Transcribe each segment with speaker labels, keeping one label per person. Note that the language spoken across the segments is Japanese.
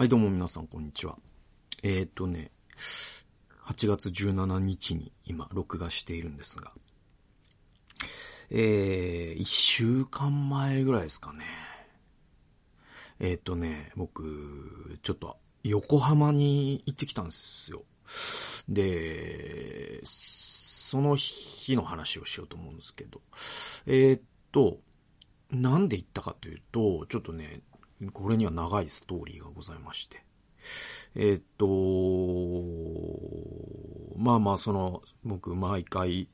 Speaker 1: はい、どうも皆さん、こんにちは。えーとね、8月17日に今、録画しているんですが、えー、1週間前ぐらいですかね。えーとね、僕、ちょっと、横浜に行ってきたんですよ。で、その日の話をしようと思うんですけど、えーと、なんで行ったかというと、ちょっとね、これには長いストーリーがございまして。えっと、まあまあ、その、僕、毎回、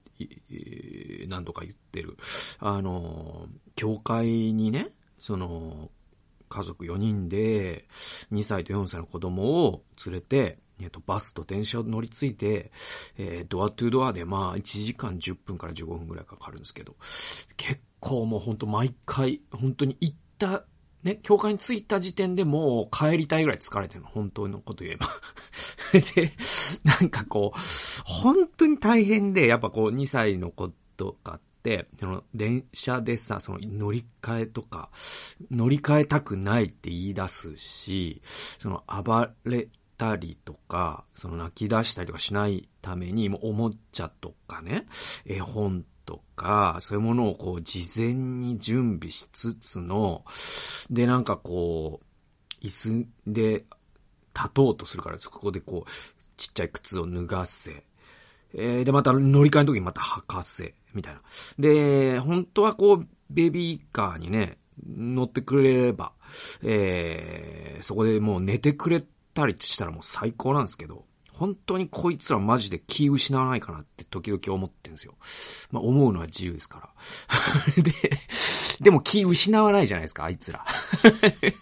Speaker 1: 何度か言ってる、あの、教会にね、その、家族4人で、2歳と4歳の子供を連れて、えっと、バスと電車を乗り継いで、えー、ドアトゥドアで、まあ、1時間10分から15分ぐらいかかるんですけど、結構もうほんと毎回、本当に行ったね、教会に着いた時点でもう帰りたいぐらい疲れてるの、本当のこと言えば。で、なんかこう、本当に大変で、やっぱこう2歳の子とかって、その電車でさ、その乗り換えとか、乗り換えたくないって言い出すし、その暴れたりとか、その泣き出したりとかしないために、もうおもちゃとかね、絵本とか、そういうものをこう事前に準備しつつの、で、なんかこう、椅子で立とうとするから、そこでこう、ちっちゃい靴を脱がせ、えー、で、また乗り換えの時にまた履かせ、みたいな。で、本当はこう、ベビーカーにね、乗ってくれれば、えー、そこでもう寝てくれたりしたらもう最高なんですけど、本当にこいつらマジで気失わないかなって時々思ってんですよ。まあ思うのは自由ですから。で、でも気失わないじゃないですか、あいつら。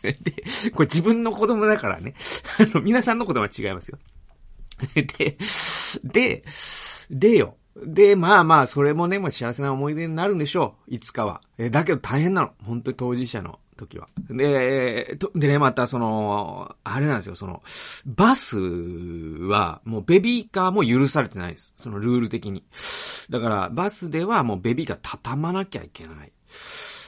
Speaker 1: で、これ自分の子供だからね。あの、皆さんの子供は違いますよ。で、で、でよ。で、まあまあ、それもね、もう幸せな思い出になるんでしょう。いつかは。え、だけど大変なの。本当に当事者の時は。で、でね、またその、あれなんですよ、その、バスはもうベビーカーも許されてないです。そのルール的に。だから、バスではもうベビーカー畳まなきゃいけない。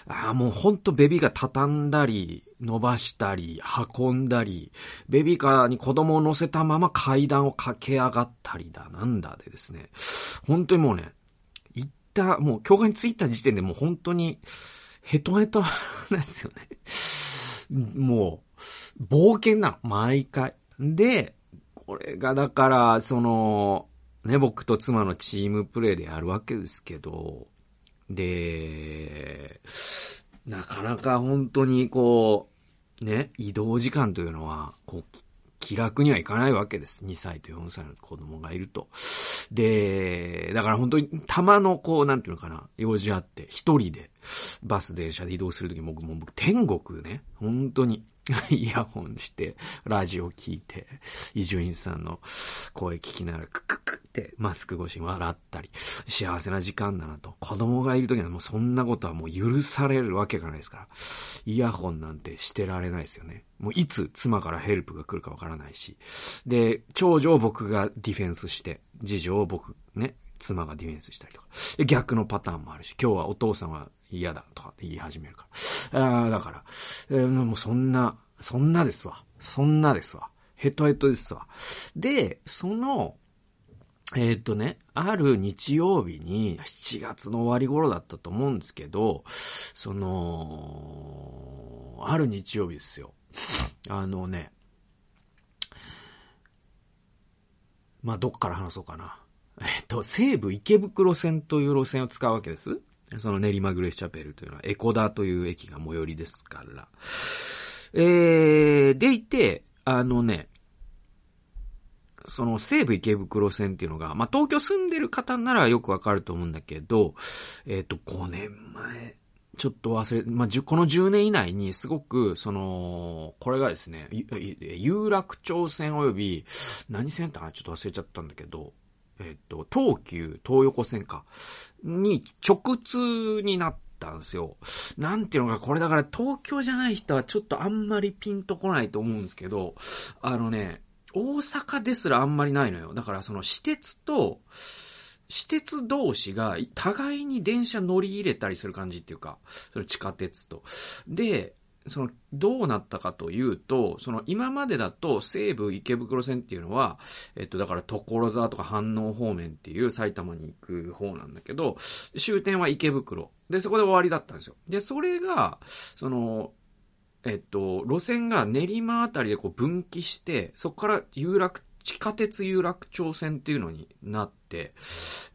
Speaker 1: ああ、もうほんとベビーカー畳んだり、伸ばしたり、運んだり、ベビーカーに子供を乗せたまま階段を駆け上がったりだ、なんだでですね。本当にもうね、行った、もう教会に着いた時点でもう本当に、ヘトヘトなんですよね。もう、冒険なの。毎回。で、これがだから、その、ね、僕と妻のチームプレイでやるわけですけど、で、なかなか本当にこう、ね、移動時間というのは、こう、気楽にはいかないわけです。2歳と4歳の子供がいると。で、だから本当に、たまのこう、なんていうのかな、用事あって、一人で、バス、電車で移動するとき、僕も僕、天国ね、本当に、イヤホンして、ラジオ聞いて、伊集院さんの声聞きながら、ククマスク越しに笑ったり、幸せな時間だなと。子供がいるときはもうそんなことはもう許されるわけがないですから。イヤホンなんてしてられないですよね。もういつ妻からヘルプが来るかわからないし。で、長女を僕がディフェンスして、次女を僕、ね、妻がディフェンスしたりとか。逆のパターンもあるし、今日はお父さんは嫌だとかって言い始めるから。ああ、だから、えー、もうそんな、そんなですわ。そんなですわ。ヘトヘトですわ。で、その、えっ、とね、ある日曜日に、7月の終わり頃だったと思うんですけど、その、ある日曜日ですよ。あのね、まあ、どっから話そうかな。えっと、西武池袋線という路線を使うわけです。その練馬グレースチャペルというのは、エコダという駅が最寄りですから。えー、でいて、あのね、その西武池袋線っていうのが、まあ、東京住んでる方ならよくわかると思うんだけど、えっ、ー、と、5年前、ちょっと忘れ、まあ、この10年以内にすごく、その、これがですね、有楽町線及び、何線ってかな？ちょっと忘れちゃったんだけど、えっと、東急東横線か、に直通になったんですよ。なんていうのか、これだから東京じゃない人はちょっとあんまりピンとこないと思うんですけど、あのね、大阪ですらあんまりないのよ。だからその私鉄と、私鉄同士が互いに電車乗り入れたりする感じっていうか、それ地下鉄と。で、その、どうなったかというと、その、今までだと、西武池袋線っていうのは、えっと、だから、所沢とか飯能方面っていう埼玉に行く方なんだけど、終点は池袋。で、そこで終わりだったんですよ。で、それが、その、えっと、路線が練馬あたりでこう分岐して、そこから有楽、地下鉄有楽町線っていうのになって、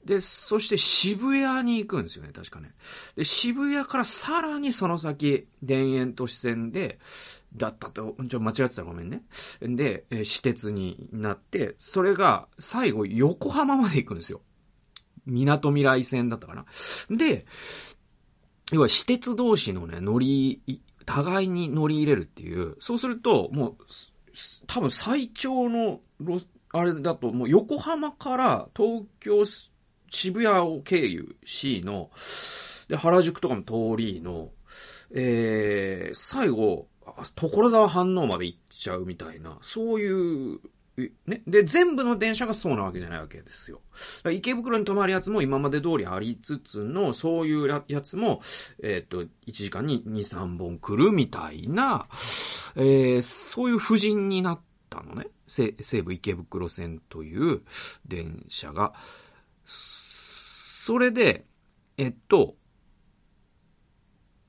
Speaker 1: で、そして渋谷に行くんですよね、確かね。で、渋谷からさらにその先、田園都市線で、だったと、ちょ、間違ってたらごめんね。で、え私鉄になって、それが最後横浜まで行くんですよ。港未来線だったかな。で、要は私鉄同士のね、乗り、互いに乗り入れるっていう、そうすると、もう、多分最長のロスあれだと、もう横浜から東京、渋谷を経由しの、で、原宿とかも通りの、えー、最後、所沢反応まで行っちゃうみたいな、そういうね。で、全部の電車がそうなわけじゃないわけですよ。池袋に止まるやつも今まで通りありつつの、そういうやつも、えっ、と、1時間に2、3本来るみたいな、えー、そういう布陣になったのね。西武池袋線という電車が。それで、えっと、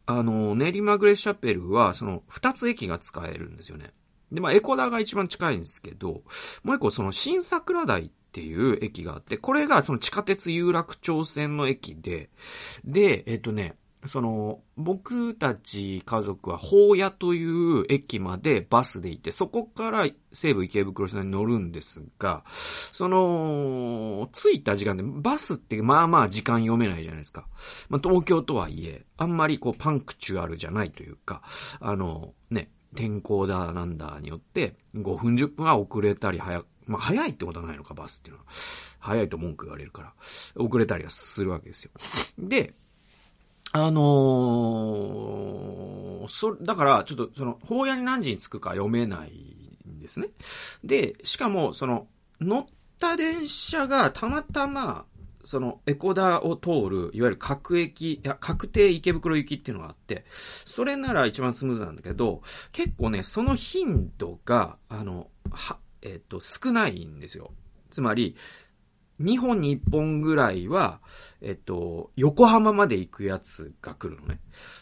Speaker 1: あの、練馬グレッシャペルは、その、二つ駅が使えるんですよね。で、まあ、エコダが一番近いんですけど、もう一個その新桜台っていう駅があって、これがその地下鉄有楽町線の駅で、で、えっとね、その、僕たち家族は、宝屋という駅までバスで行って、そこから西武池袋線に乗るんですが、その、着いた時間で、バスってまあまあ時間読めないじゃないですか。まあ東京とはいえ、あんまりこうパンクチュアルじゃないというか、あの、ね、天候だなんだによって、5分10分は遅れたり早、まあ早いってことはないのか、バスっていうのは。早いと文句言われるから、遅れたりはするわけですよ。で、あのー、そ、だから、ちょっと、その、法屋に何時に着くか読めないんですね。で、しかも、その、乗った電車がたまたま、その、エコダを通る、いわゆる各駅、いや、確定池袋行きっていうのがあって、それなら一番スムーズなんだけど、結構ね、その頻度が、あの、は、えっ、と、少ないんですよ。つまり、2本に1本ぐらいは、えっと、横浜まで行くやつが来るのね。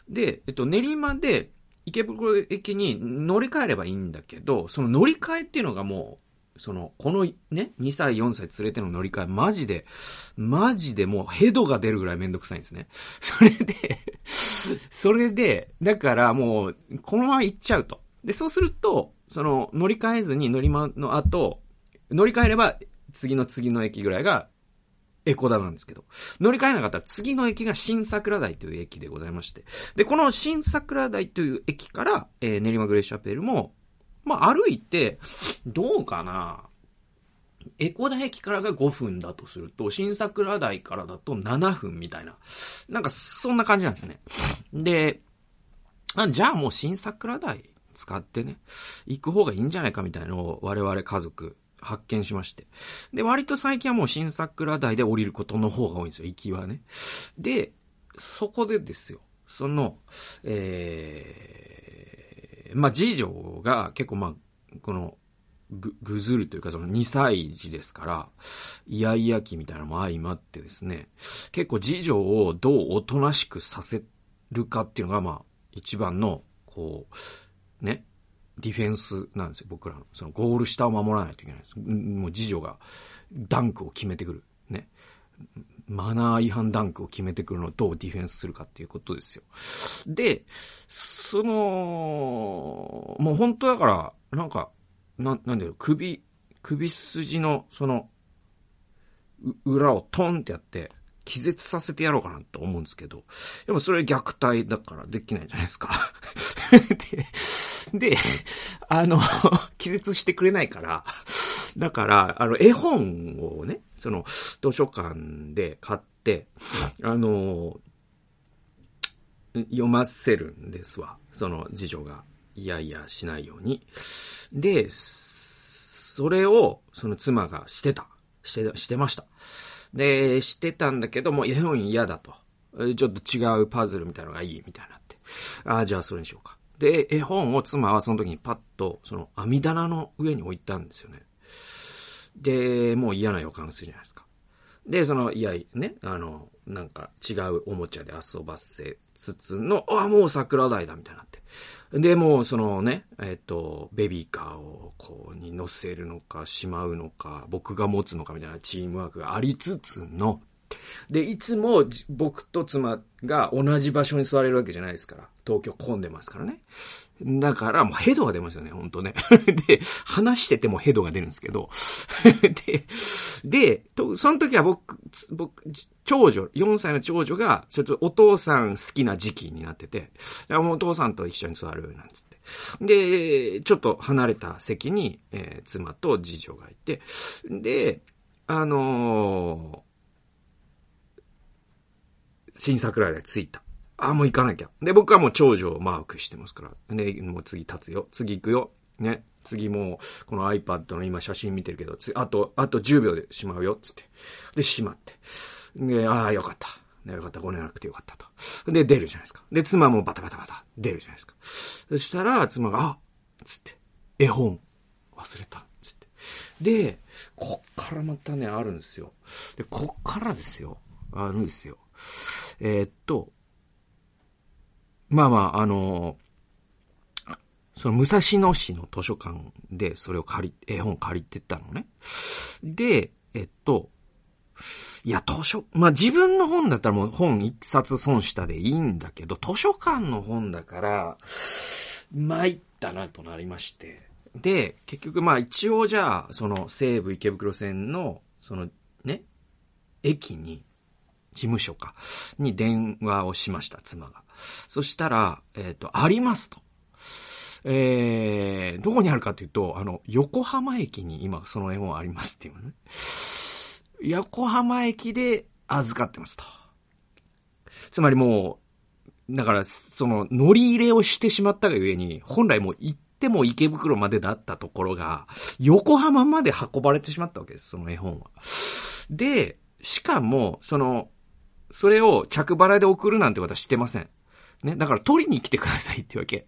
Speaker 1: で、えっと、練馬で池袋駅に乗り換えればいいんだけど、その乗り換えっていうのがもう、その、このね、2歳、4歳連れての乗り換え、マジで、マジでもうヘドが出るぐらいめんどくさいんですね。それでそれで、だからもう、このまま行っちゃうと。で、そうすると、その、乗り換えずに乗り間の後、乗り換えれば、次の次の駅ぐらいが、エコダなんですけど。乗り換えなかったら次の駅が新桜台という駅でございまして。で、この新桜台という駅から、えー、練馬グレーシャペルも、まあ、歩いて、どうかなエコダ駅からが5分だとすると、新桜台からだと7分みたいな。なんか、そんな感じなんですね。で、あじゃあもう新桜台使ってね、行く方がいいんじゃないかみたいなのを我々家族発見しまして。で、割と最近はもう新桜台で降りることの方が多いんですよ、行きはね。で、そこでですよ、その、えー、まあ、次女が結構まあ、この、ぐ、ぐずるというかその2歳児ですから、イヤイヤ期みたいなのも相まってですね、結構次女をどうおとなしくさせるかっていうのがまあ、一番の、こう、ね、ディフェンスなんですよ、僕らの。そのゴール下を守らないといけないです。もう次女がダンクを決めてくる。ね。マナー違反ダンクを決めてくるのをどうディフェンスするかっていうことですよ。で、その、もう本当だから、なんか、な、なんだよ、首、首筋の、その、裏をトンってやって、気絶させてやろうかなと思うんですけど、でもそれ虐待だからできないじゃないですか。で、で、あの、気絶してくれないから、だから、あの、絵本をね、その、図書館で買って、あの、読ませるんですわ。その次女が、いやいやしないように。で、それを、その妻がしてた。して、してました。で、してたんだけども、絵本嫌だと。ちょっと違うパズルみたいなのがいいみたいになって。ああ、じゃあそれにしようか。で、絵本を妻はその時にパッと、その網棚の上に置いたんですよね。で、もう嫌な予感するじゃないですか。で、その、いや、ね、あの、なんか違うおもちゃで遊ばせつつの、あ、もう桜台だみたいになって。で、もうそのね、えっ、と、ベビーカーをこうに乗せるのかしまうのか、僕が持つのかみたいなチームワークがありつつの、で、いつも僕と妻が同じ場所に座れるわけじゃないですから。東京混んでますからね。だからもうヘドが出ますよね、ほんとね。で、話しててもヘドが出るんですけど。で、で、と、その時は僕、僕、長女、4歳の長女が、ちょっとお父さん好きな時期になってて、お父さんと一緒に座る、なんつって。で、ちょっと離れた席に、えー、妻と次女がいて、で、あのー、新桜で着いた。ああ、もう行かなきゃ。で、僕はもう長女をマークしてますから。で、もう次立つよ。次行くよ。ね。次もう、この iPad の今写真見てるけど、あと、あと10秒でしまうよ。つって。で、しまって。で、ああ、よかった。ね、よかった。ご寝なくてよかったと。で、出るじゃないですか。で、妻もバタバタバタ、出るじゃないですか。そしたら、妻が、あつって、絵本、忘れた。つって。で、こっからまたね、あるんですよ。で、こっからですよ。あるんですよ。えー、っと、まあまあ、あのその武蔵野市の図書館でそれを借り、絵本借りてたのね。で、えっと、いや、図書、まあ自分の本だったらもう本一冊損したでいいんだけど、図書館の本だから、参ったなとなりまして。で、結局まあ一応じゃあ、その西武池袋線の、そのね、駅に、事務所か、に電話をしました、妻が。そしたら、えっ、ー、と、ありますと。えー、どこにあるかというと、あの、横浜駅に今その絵本ありますっていうね。横浜駅で預かってますと。つまりもう、だから、その、乗り入れをしてしまったがゆえに、本来もう行っても池袋までだったところが、横浜まで運ばれてしまったわけです、その絵本は。で、しかも、その、それを着払いで送るなんてことはしてません。ね。だから取りに来てくださいってわけ。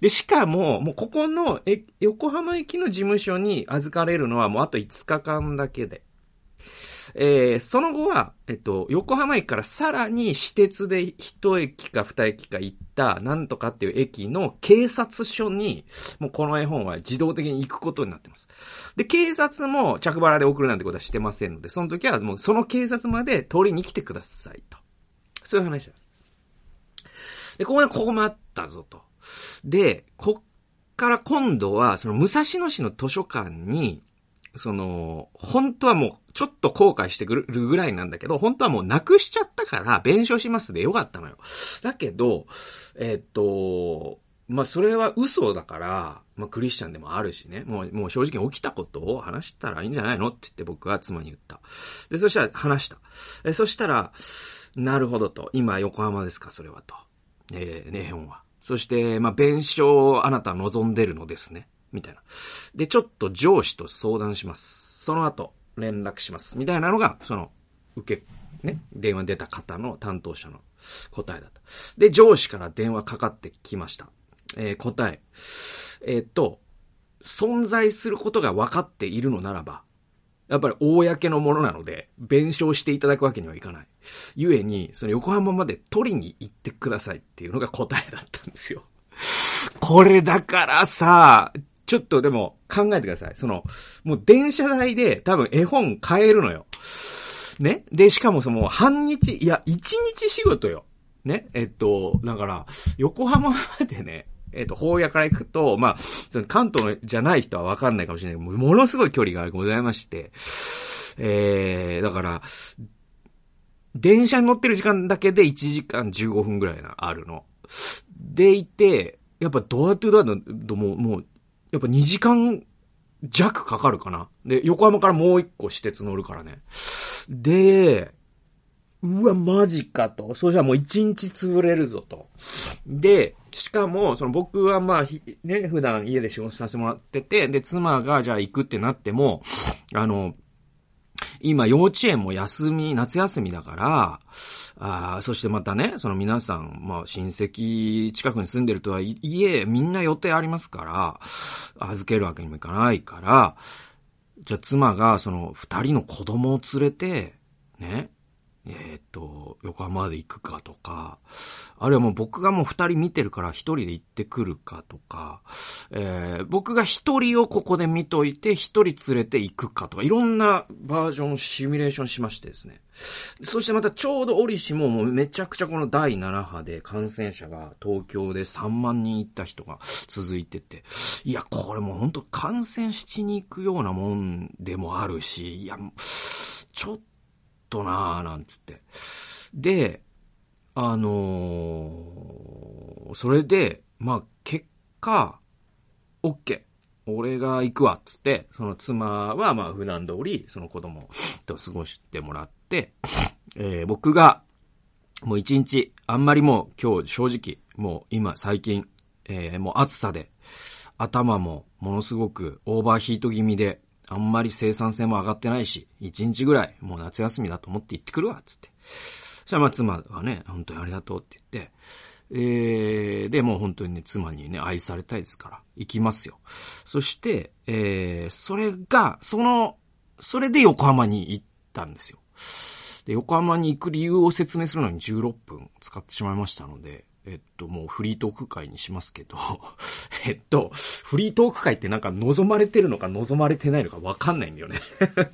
Speaker 1: で、しかも、もうここの、え、横浜駅の事務所に預かれるのはもうあと5日間だけで。えー、その後は、えっと、横浜駅からさらに私鉄で一駅か二駅か行った、なんとかっていう駅の警察署に、もうこの絵本は自動的に行くことになってます。で、警察も着払いで送るなんてことはしてませんので、その時はもうその警察まで通りに来てくださいと。そういう話です。で、ここで困ったぞと。で、こっから今度は、その武蔵野市の図書館に、その、本当はもう、ちょっと後悔してくるぐらいなんだけど、本当はもうなくしちゃったから、弁償しますでよかったのよ。だけど、えー、っと、まあ、それは嘘だから、まあ、クリスチャンでもあるしね、もう、もう正直起きたことを話したらいいんじゃないのって言って僕は妻に言った。で、そしたら話した。え、そしたら、なるほどと。今横浜ですか、それはと。えー、ね、本は。そして、まあ、弁償をあなた望んでるのですね。みたいな。で、ちょっと上司と相談します。その後、連絡します。みたいなのが、その、受け、ね、電話出た方の担当者の答えだった。で、上司から電話かかってきました。えー、答え。えー、っと、存在することが分かっているのならば、やっぱり公のものなので、弁償していただくわけにはいかない。ゆえに、その横浜まで取りに行ってくださいっていうのが答えだったんですよ。これだからさ、ちょっとでも考えてください。その、もう電車代で多分絵本買えるのよ。ね？で、しかもその半日、いや、一日仕事よ。ね？えっと、だから、横浜までね、えっ、と、法屋から行くと、まあ、関東じゃない人はわかんないかもしれないけど、ものすごい距離がございまして、えー、だから、電車に乗ってる時間だけで1時間15分ぐらいな、あるの。でいて、やっぱドアトゥドアの、もう、もう、やっぱ2時間弱かかるかな。で、横浜からもう一個私鉄乗るからね。で、うわ、マジかと。それじゃもう一日潰れるぞと。で、しかも、その僕はまあ、ね、普段家で仕事させてもらってて、で、妻がじゃあ行くってなっても、あの、今幼稚園も休み、夏休みだから、あそしてまたね、その皆さん、まあ親戚近くに住んでるとはいえ、みんな予定ありますから、預けるわけにもいかないから、じゃあ妻がその二人の子供を連れて、ね、えっ、と、横浜まで行くかとか、あるいはもう僕がもう二人見てるから一人で行ってくるかとか、えー、僕が一人をここで見といて一人連れて行くかとか、いろんなバージョンシミュレーションしましてですね。そしてまたちょうど折しももうめちゃくちゃこの第7波で感染者が東京で3万人いった人が続いてて、いや、これもう本当感染しに行くようなもんでもあるし、いや、ちょっととなぁ、なんつって。で、あのー、それで、まあ、結果、OK。俺が行くわ、つって、その妻は、ま、普段通り、その子供と過ごしてもらって、えー、僕が、もう一日、あんまりもう今日正直、もう今最近、えー、もう暑さで、頭もものすごくオーバーヒート気味で、あんまり生産性も上がってないし、一日ぐらい、もう夏休みだと思って行ってくるわ、つって。そしたらまあ妻はね、本当にありがとうって言って、えー、で、もう本当にね、妻にね、愛されたいですから、行きますよ。そして、えー、それが、その、それで横浜に行ったんですよ。で、横浜に行く理由を説明するのに16分使ってしまいましたので、えっと、もうフリートーク会にしますけど、えっと、フリートーク会ってなんか望まれてるのか望まれてないのかわかんないんだよね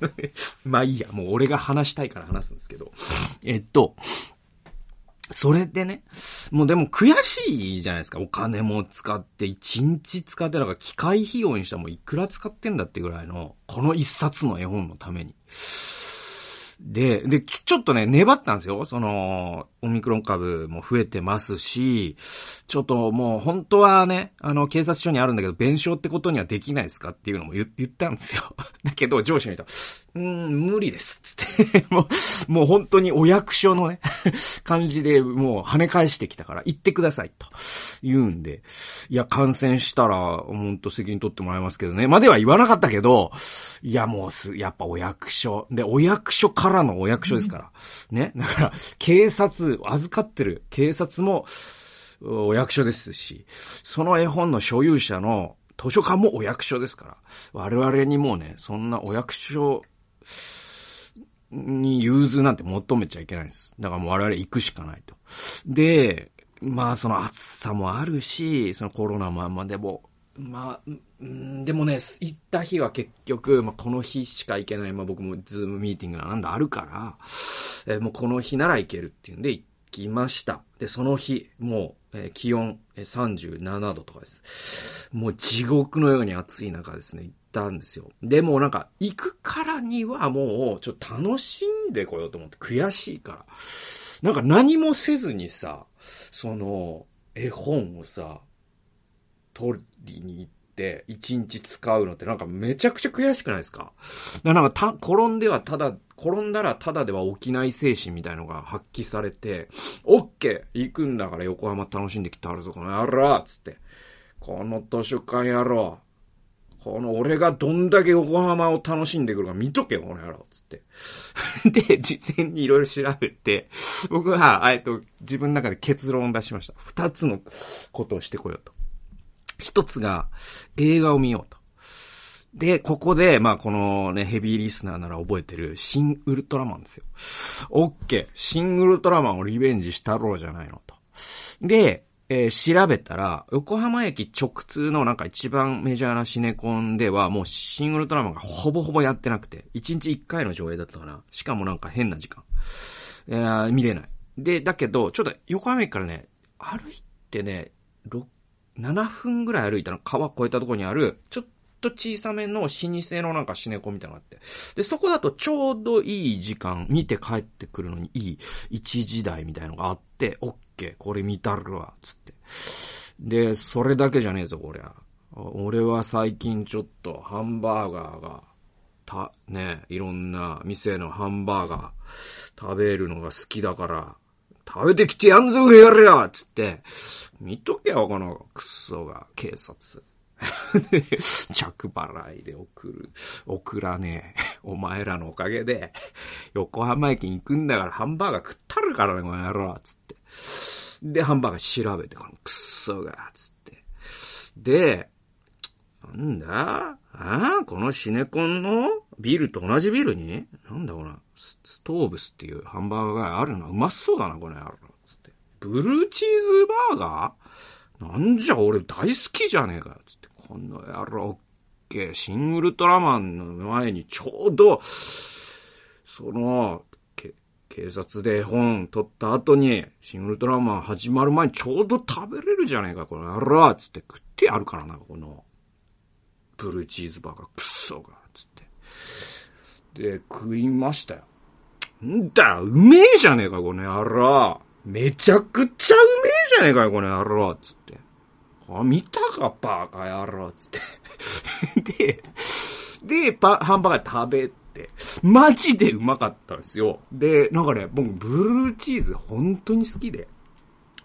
Speaker 1: まあいいや、もう俺が話したいから話すんですけど、えっと、それでね、もうでも悔しいじゃないですか。お金も使って、一日使って、だから機械費用にしたらもういくら使ってんだってぐらいの、この一冊の絵本のために。で、で、ちょっとね、粘ったんですよ。その、オミクロン株も増えてますし、ちょっともう本当はね、あの、警察署にあるんだけど、弁償ってことにはできないですかっていうのも言ったんですよ。だけど、上司に言ったうーん、無理です。つって もう、もう本当にお役所のね 感じでもう跳ね返してきたから、行ってください。と言うんで、いや、感染したら、本当責任取ってもらいますけどね。までは言わなかったけど、いや、もうす、やっぱお役所。で、お役所からのお役所ですから。ね。だから、警察、預かってる警察も、お役所ですし、その絵本の所有者の図書館もお役所ですから、我々にもうね、そんなお役所に融通なんて求めちゃいけないんです。だからもう我々行くしかないと。で、まあその暑さもあるし、そのコロナもあんまでも、まあ、でもね、行った日は結局、まあ、この日しか行けない、まあ僕もズームミーティングなんだあるから、えー、もうこの日なら行けるっていうんで行きました。で、その日、もう、えー、気温、37度とかです。もう地獄のように暑い中ですね、行ったんですよ。で、もなんか、行くからにはもう、ちょっと楽しんでこようと思って、悔しいから。なんか何もせずにさ、その、絵本をさ、取りに行って、一日使うのってなんかめちゃくちゃ悔しくないですか？だなんか、転んではただ、転んだらただでは起きない精神みたいのが発揮されて、オッケー行くんだから横浜楽しんできてあるぞ、この野郎つって。この図書館野郎。この俺がどんだけ横浜を楽しんでくるか見とけよ、この野郎。つって。で、事前にいろいろ調べて、僕は、えっと、自分の中で結論を出しました。二つのことをしてこようと。一つが、映画を見ようと。で、ここで、まあ、このね、ヘビーリスナーなら覚えてる、シン・ウルトラマンですよ。オッケー。シン・ウルトラマンをリベンジしたろうじゃないのと。で、えー、調べたら、横浜駅直通のなんか一番メジャーなシネコンでは、もうシングルトラマンがほぼほぼやってなくて、1日1回の上映だったかな。しかもなんか変な時間。えー、見れない。で、だけど、ちょっと横浜駅からね、歩いてね、6、7分ぐらい歩いたら川越えたとこにある、ちょっと小さめの老舗のなんかシネコみたいなのがあって。で、そこだとちょうどいい時間、見て帰ってくるのにいい一時代みたいのがあって、オッケー、これ見たるわ、つって。で、それだけじゃねえぞ、こりゃ。俺は最近ちょっとハンバーガーが、た、ね、いろんな店のハンバーガー食べるのが好きだから、食べてきてやんぞ、やれやつって、見とけよ、このクソが、警察。着払いで送る。送らねえ。お前らのおかげで、横浜駅に行くんだからハンバーガー食ったるからね、この野郎つって。で、ハンバーガー調べて、このクソが、つって。で、なんだ？ああ？このシネコンのビルと同じビルに？なんだこのスストーブスっていうハンバーガーがあるの？うまそうだな、この野郎。つって。ブルーチーズバーガー？なんじゃ俺大好きじゃねえかよ。つって。この野郎、オッケー。シン・ウルトラマンの前にちょうど、その、警察で本取った後に、シン・ウルトラマン始まる前にちょうど食べれるじゃねえか、この野郎つって食ってやるからな、この、ブルーチーズバーガー、クソが、つって。で、食いましたよ。んだうめえじゃねえか、この野郎めちゃくちゃうめえじゃねえかよ、この野郎つって。あ、見たか、バーカ野郎つって。で、で、パ、ハンバーガー食べて、マジでうまかったんですよ。で、なんかね、僕、ブルーチーズ本当に好きで。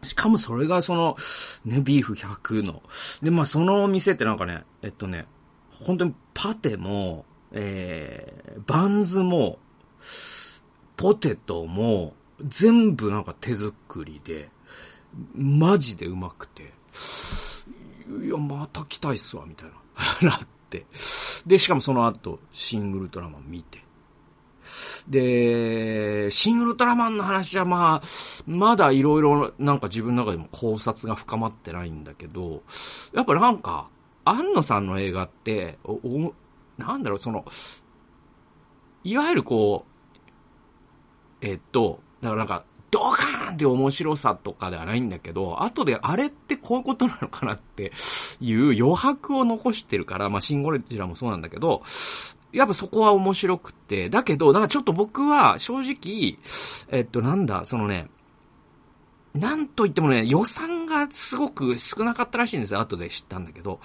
Speaker 1: しかもそれがその、ね、ビーフ100の。で、まあそのお店ってなんかね、えっとね、本当にパテも、えー、バンズも、ポテトも、全部なんか手作りで、マジでうまくて、いや、また来たいっすわ、みたいな。なって。で、しかもその後、シングルトラマン見て。で、シングルトラマンの話はまあ、まだいろいろなんか自分の中でも考察が深まってないんだけど、やっぱなんか、安野さんの映画って、お、おなんだろう、その、いわゆるこう、えっと、だからなんか、ドカーンって面白さとかではないんだけど、後であれってこういうことなのかなっていう余白を残してるから、まあ、シンゴレジラもそうなんだけど、やっぱそこは面白くて、だけど、なんかちょっと僕は正直、えっとなんだ、そのね、なんと言ってもね、予算がすごく少なかったらしいんですよ。後で知ったんだけど。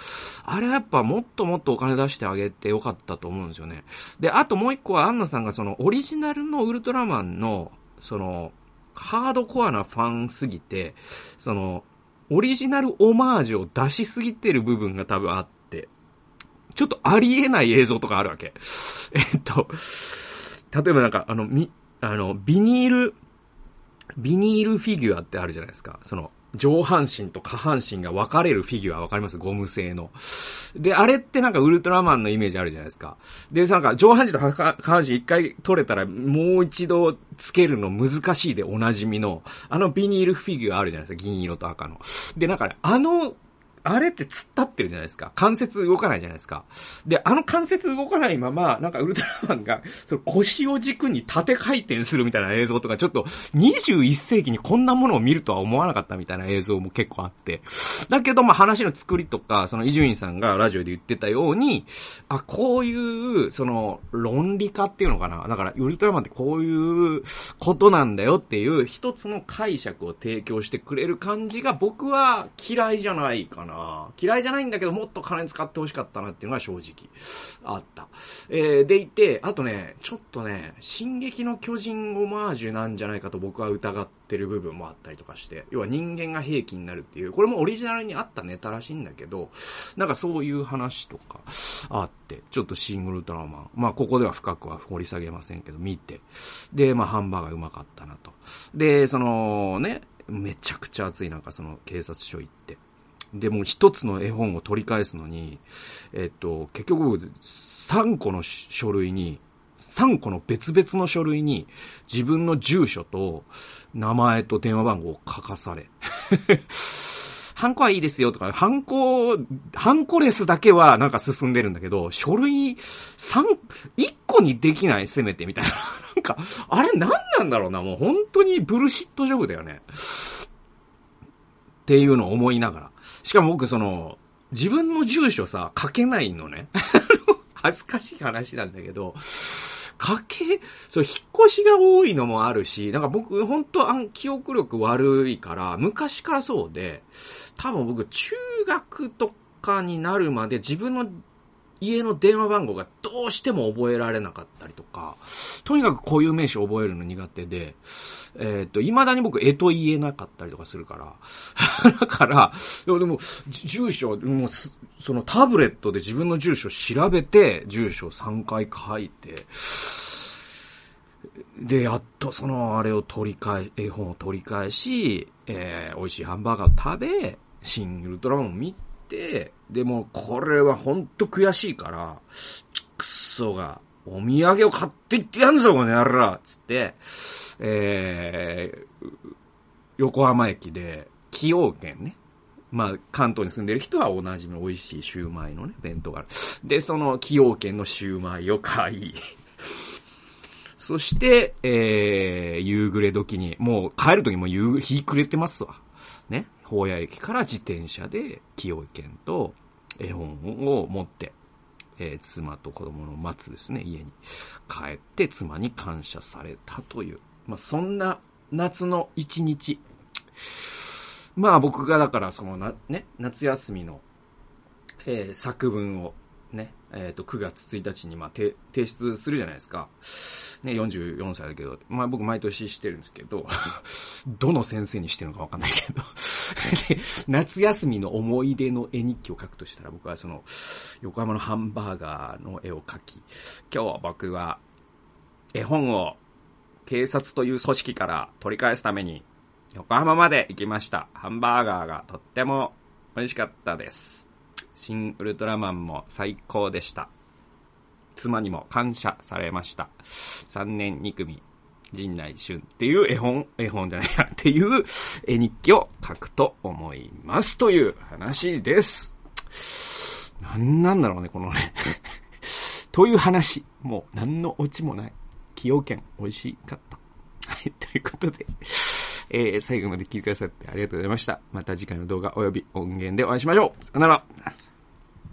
Speaker 1: あれはやっぱもっともっとお金出してあげてよかったと思うんですよね。で、あともう一個は、安野さんがそのオリジナルのウルトラマンの、その、ハードコアなファンすぎて、その、オリジナルオマージュを出しすぎてる部分が多分あって、ちょっとありえない映像とかあるわけ。えっと、例えばなんか、あの、み、あの、ビニール、ビニールフィギュアってあるじゃないですか。その、上半身と下半身が分かれるフィギュア分かります？ゴム製の。で、あれってなんかウルトラマンのイメージあるじゃないですか。で、なんか上半身と下半身一回取れたらもう一度つけるの難しいでおなじみの、あのビニールフィギュアあるじゃないですか。銀色と赤の。で、なんかね、あのあれって突っ立ってるじゃないですか。関節動かないじゃないですか。で、あの関節動かないまま、なんかウルトラマンが、その腰を軸に縦回転するみたいな映像とか、ちょっと21世紀にこんなものを見るとは思わなかったみたいな映像も結構あって。だけど、まあ話の作りとか、その伊集院さんがラジオで言ってたように、あ、こういう、その、論理化っていうのかな。だから、ウルトラマンってこういうことなんだよっていう一つの解釈を提供してくれる感じが僕は嫌いじゃないかな。な嫌いじゃないんだけど、もっと金使ってほしかったなっていうのが正直あった。えー、でいて、あとね、ちょっとね、進撃の巨人オマージュなんじゃないかと僕は疑ってる部分もあったりとかして、要は人間が兵器になるっていう、これもオリジナルにあったネタらしいんだけど、なんかそういう話とかあって、ちょっとシングルトラマン、まあここでは深くは掘り下げませんけど、見て、で、まあハンバーガーうまかったなと。で、そのね、めちゃくちゃ暑いなんかその警察署行って、で、も一つの絵本を取り返すのに、えっと、結局僕、3個の書類に、3個の別々の書類に自分の住所と名前と電話番号を書かされ。ハンコはいいですよとか、ハンコ、ハンコレスだけはなんか進んでるんだけど、書類3、1個にできないせめてみたいな。なんか、あれ何なんだろうな、もう本当にブルシットジョブだよね。っていうのを思いながら。しかも僕その、自分の住所さ、書けないのね。恥ずかしい話なんだけど、書け、そう、引っ越しが多いのもあるし、なんか僕、本当あん、記憶力悪いから、昔からそうで、多分僕、中学とかになるまで自分の家の電話番号がどうしても覚えられなかったりとか、とにかく固有名詞を覚えるの苦手で、えっ、と、未だに僕、えと言えなかったりとかするから。だから、でも、でも住所、もう、そのタブレットで自分の住所を調べて、住所を3回書いて、で、やっとそのあれを取り返、絵本を取り返し、えー、美味しいハンバーガーを食べ、シン・ウルトラマンを見て、でもこれはほんと悔しいから、くっそが、お土産を買っていってやんぞ、この野郎つって、えー、横浜駅で、崎陽軒ね。まあ、関東に住んでる人はおなじみの美味しいシューマイのね、弁当がある。で、その崎陽軒のシューマイを買い、そして、えー、夕暮れ時に、もう帰る時も夕、日暮れてますわ。宝屋駅から自転車で、清井県と絵本を持って、えー、妻と子供の待つですね、家に帰って妻に感謝されたという。まあ、そんな夏の一日。まあ僕がだからそのな、ね、夏休みの、えー、作文をね、えっ、ー、と、9月1日にまあ提出するじゃないですか。ね、44歳だけど、まあ僕毎年してるんですけど、どの先生にしてるのかわかんないけどで夏休みの思い出の絵日記を描くとしたら僕はその、横浜のハンバーガーの絵を描き、今日僕は絵本を警察という組織から取り返すために横浜まで行きました。ハンバーガーがとっても美味しかったです。新ウルトラマンも最高でした。妻にも感謝されました。3年2組、陣内俊っていう絵本、絵本じゃないや、っていう絵日記を書くと思いますという話です。なんなんだろうね、このね という話。もう何のオチもない。崎陽軒美味しかった。はい、ということでえー、最後まで聞いてくださってありがとうございました。また次回の動画及び音源でお会いしましょう。さよなら。